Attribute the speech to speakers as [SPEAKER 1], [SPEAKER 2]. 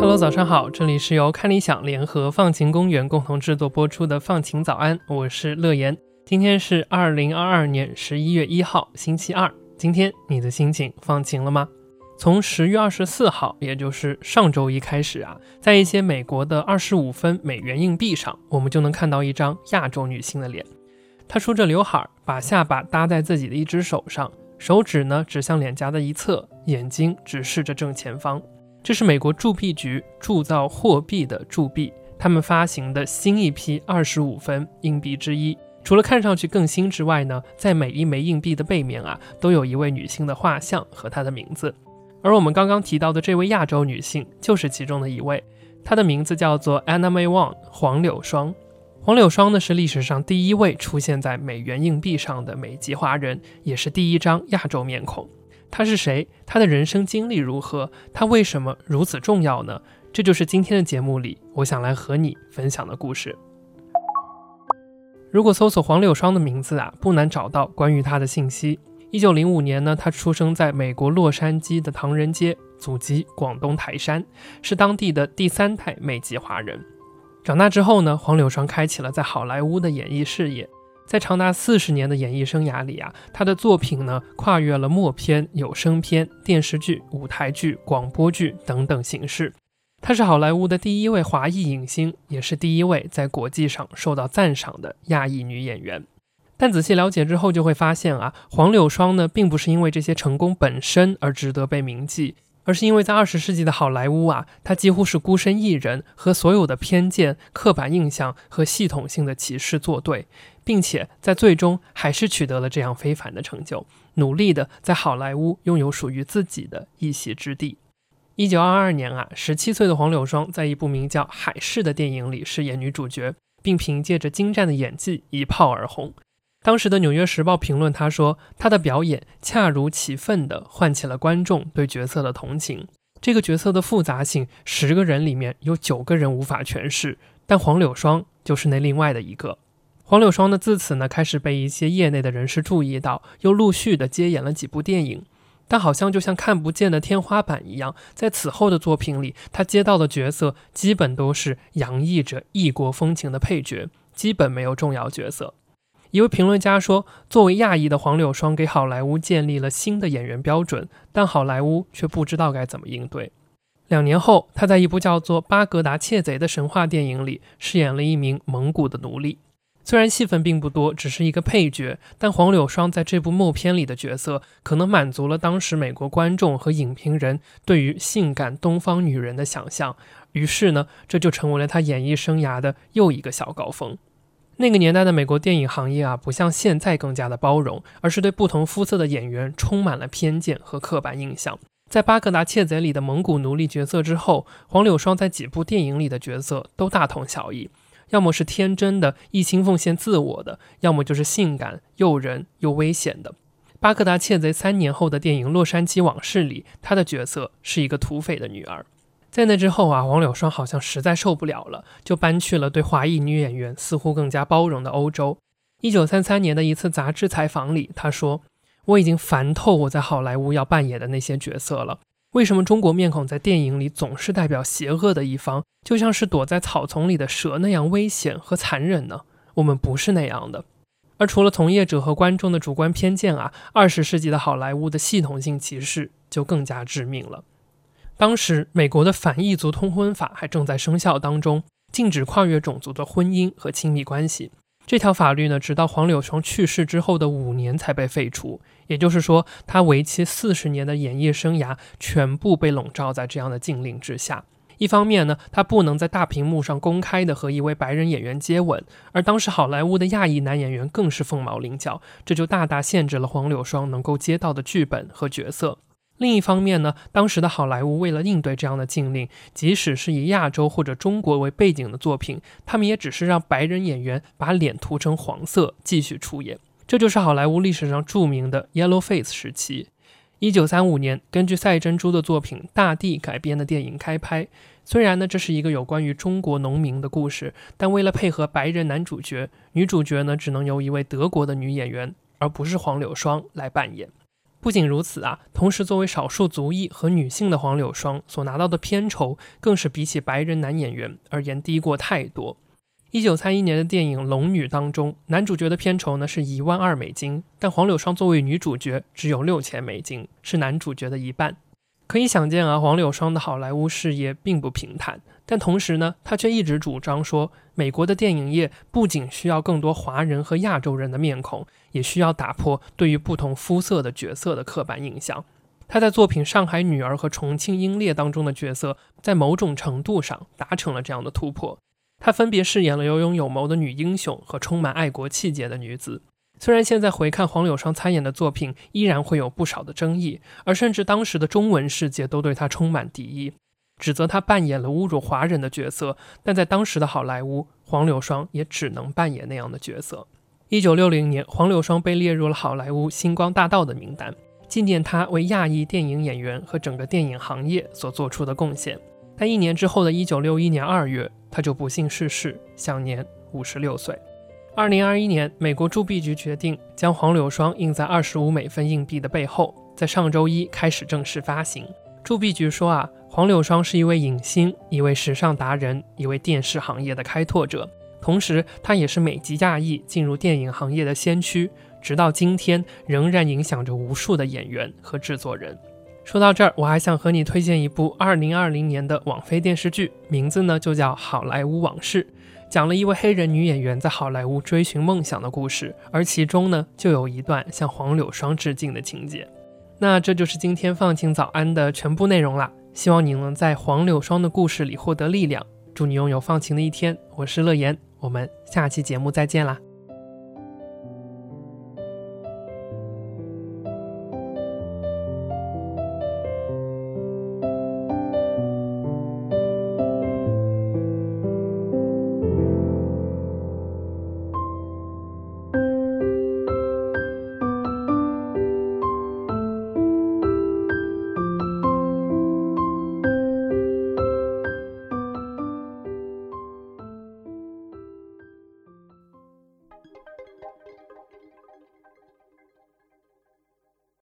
[SPEAKER 1] Hello，早上好，这里是由看理想联合放晴公园共同制作播出的《放晴早安》，我是乐言。今天是二零二二年十一月一号，星期二。今天你的心情放晴了吗？从十月二十四号，也就是上周一开始啊，在一些美国的二十五分美元硬币上，我们就能看到一张亚洲女性的脸。她梳着刘海，把下巴搭在自己的一只手上，手指呢指向脸颊的一侧，眼睛直视着正前方。这是美国铸币局铸造货币的铸币，他们发行的新一批二十五分硬币之一。除了看上去更新之外呢，在每一枚硬币的背面啊，都有一位女性的画像和她的名字。而我们刚刚提到的这位亚洲女性就是其中的一位，她的名字叫做 Anna May Wong 黄柳霜。黄柳霜呢是历史上第一位出现在美元硬币上的美籍华人，也是第一张亚洲面孔。她是谁？她的人生经历如何？她为什么如此重要呢？这就是今天的节目里我想来和你分享的故事。如果搜索黄柳霜的名字啊，不难找到关于她的信息。一九零五年呢，她出生在美国洛杉矶的唐人街，祖籍广东台山，是当地的第三代美籍华人。长大之后呢，黄柳霜开启了在好莱坞的演艺事业。在长达四十年的演艺生涯里啊，她的作品呢，跨越了默片、有声片、电视剧、舞台剧、广播剧等等形式。她是好莱坞的第一位华裔影星，也是第一位在国际上受到赞赏的亚裔女演员。但仔细了解之后，就会发现啊，黄柳霜呢，并不是因为这些成功本身而值得被铭记，而是因为在二十世纪的好莱坞啊，她几乎是孤身一人，和所有的偏见、刻板印象和系统性的歧视作对，并且在最终还是取得了这样非凡的成就，努力的在好莱坞拥有属于自己的一席之地。一九二二年啊，十七岁的黄柳霜在一部名叫《海市》的电影里饰演女主角，并凭借着精湛的演技一炮而红。当时的《纽约时报》评论他说：“他的表演恰如其分地唤起了观众对角色的同情。这个角色的复杂性，十个人里面有九个人无法诠释，但黄柳霜就是那另外的一个。”黄柳霜呢，自此呢开始被一些业内的人士注意到，又陆续的接演了几部电影。但好像就像看不见的天花板一样，在此后的作品里，他接到的角色基本都是洋溢着异国风情的配角，基本没有重要角色。一位评论家说：“作为亚裔的黄柳霜，给好莱坞建立了新的演员标准，但好莱坞却不知道该怎么应对。”两年后，他在一部叫做《巴格达窃贼》的神话电影里饰演了一名蒙古的奴隶。虽然戏份并不多，只是一个配角，但黄柳霜在这部默片里的角色，可能满足了当时美国观众和影评人对于性感东方女人的想象。于是呢，这就成为了她演艺生涯的又一个小高峰。那个年代的美国电影行业啊，不像现在更加的包容，而是对不同肤色的演员充满了偏见和刻板印象。在《巴格达窃贼》里的蒙古奴隶角色之后，黄柳霜在几部电影里的角色都大同小异。要么是天真的、一心奉献自我的，要么就是性感、诱人又危险的。巴格达窃贼三年后的电影《洛杉矶往事》里，他的角色是一个土匪的女儿。在那之后啊，王柳霜好像实在受不了了，就搬去了对华裔女演员似乎更加包容的欧洲。一九三三年的一次杂志采访里，他说：“我已经烦透我在好莱坞要扮演的那些角色了。”为什么中国面孔在电影里总是代表邪恶的一方，就像是躲在草丛里的蛇那样危险和残忍呢？我们不是那样的。而除了从业者和观众的主观偏见啊，二十世纪的好莱坞的系统性歧视就更加致命了。当时美国的反异族通婚法还正在生效当中，禁止跨越种族的婚姻和亲密关系。这条法律呢，直到黄柳霜去世之后的五年才被废除。也就是说，他为期四十年的演艺生涯全部被笼罩在这样的禁令之下。一方面呢，他不能在大屏幕上公开的和一位白人演员接吻，而当时好莱坞的亚裔男演员更是凤毛麟角，这就大大限制了黄柳霜能够接到的剧本和角色。另一方面呢，当时的好莱坞为了应对这样的禁令，即使是以亚洲或者中国为背景的作品，他们也只是让白人演员把脸涂成黄色继续出演。这就是好莱坞历史上著名的 Yellow Face 时期。一九三五年，根据赛珍珠的作品《大地》改编的电影开拍。虽然呢，这是一个有关于中国农民的故事，但为了配合白人男主角，女主角呢只能由一位德国的女演员，而不是黄柳霜来扮演。不仅如此啊，同时作为少数族裔和女性的黄柳霜所拿到的片酬，更是比起白人男演员而言低过太多。一九三一年的电影《龙女》当中，男主角的片酬呢是一万二美金，但黄柳霜作为女主角只有六千美金，是男主角的一半。可以想见啊，黄柳霜的好莱坞事业并不平坦。但同时呢，他却一直主张说，美国的电影业不仅需要更多华人和亚洲人的面孔，也需要打破对于不同肤色的角色的刻板印象。他在作品《上海女儿》和《重庆英烈》当中的角色，在某种程度上达成了这样的突破。她分别饰演了有勇有谋的女英雄和充满爱国气节的女子。虽然现在回看黄柳霜参演的作品，依然会有不少的争议，而甚至当时的中文世界都对她充满敌意，指责她扮演了侮辱华人的角色。但在当时的好莱坞，黄柳霜也只能扮演那样的角色。一九六零年，黄柳霜被列入了好莱坞星光大道的名单，纪念她为亚裔电影演员和整个电影行业所做出的贡献。但一年之后的一九六一年二月，他就不幸逝世，享年五十六岁。二零二一年，美国铸币局决定将黄柳霜印在二十五美分硬币的背后，在上周一开始正式发行。铸币局说啊，黄柳霜是一位影星，一位时尚达人，一位电视行业的开拓者，同时他也是美籍亚裔进入电影行业的先驱，直到今天仍然影响着无数的演员和制作人。说到这儿，我还想和你推荐一部二零二零年的网飞电视剧，名字呢就叫《好莱坞往事》，讲了一位黑人女演员在好莱坞追寻梦想的故事，而其中呢就有一段向黄柳霜致敬的情节。那这就是今天放晴早安的全部内容啦，希望你能在黄柳霜的故事里获得力量，祝你拥有放晴的一天。我是乐言，我们下期节目再见啦。